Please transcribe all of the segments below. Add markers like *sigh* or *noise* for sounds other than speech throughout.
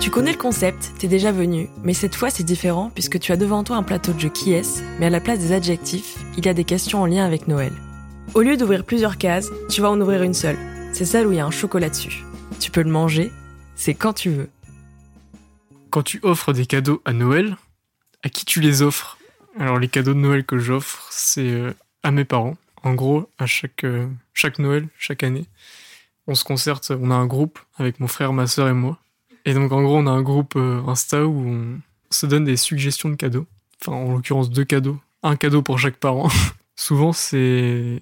Tu connais le concept, t'es déjà venu, mais cette fois c'est différent puisque tu as devant toi un plateau de jeu qui est, mais à la place des adjectifs, il y a des questions en lien avec Noël. Au lieu d'ouvrir plusieurs cases, tu vas en ouvrir une seule. C'est celle où il y a un chocolat dessus. Tu peux le manger, c'est quand tu veux. Quand tu offres des cadeaux à Noël, à qui tu les offres? Alors les cadeaux de Noël que j'offre, c'est euh, à mes parents. En gros, à chaque, euh, chaque Noël, chaque année, on se concerte, on a un groupe avec mon frère, ma soeur et moi. Et donc en gros, on a un groupe euh, Insta où on se donne des suggestions de cadeaux. Enfin, en l'occurrence, deux cadeaux. Un cadeau pour chaque parent. *laughs* Souvent, c'est...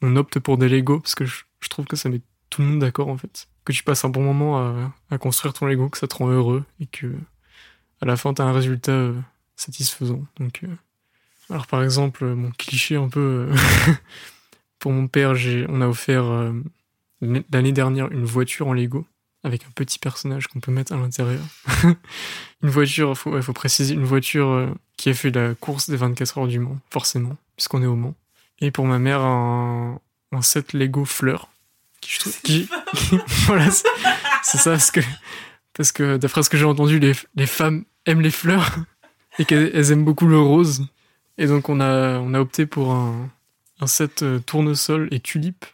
On opte pour des Lego parce que je, trouve que ça met tout le monde d'accord en fait. Que tu passes un bon moment à, construire ton Lego, que ça te rend heureux et que à la fin, tu as un résultat euh, satisfaisant. Donc, euh, alors par exemple, mon cliché un peu *laughs* pour mon père, on a offert l'année dernière une voiture en Lego avec un petit personnage qu'on peut mettre à l'intérieur. *laughs* une voiture, faut, ouais, faut préciser, une voiture euh, qui a fait la course des 24 heures du Mans, forcément, puisqu'on est au Mans. Et pour ma mère, un, un set Lego fleurs. Qui, je trouve, qui, *laughs* voilà, c'est, ça, parce que, parce que d'après ce que j'ai entendu, les, les femmes aiment les fleurs et qu'elles elles aiment beaucoup le rose. Et donc on a, on a opté pour un, un set euh, tournesol et tulipe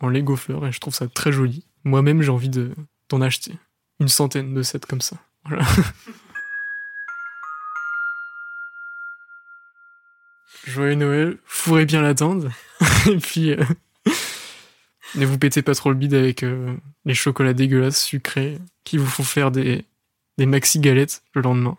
en Lego fleurs et je trouve ça très joli. Moi-même, j'ai envie de, d'en acheter une centaine de sets comme ça. Voilà. *laughs* Joyeux Noël, fourrez bien la dinde. *laughs* et puis, euh, *laughs* ne vous pétez pas trop le bide avec euh, les chocolats dégueulasses sucrés qui vous font faire des, des maxi galettes le lendemain.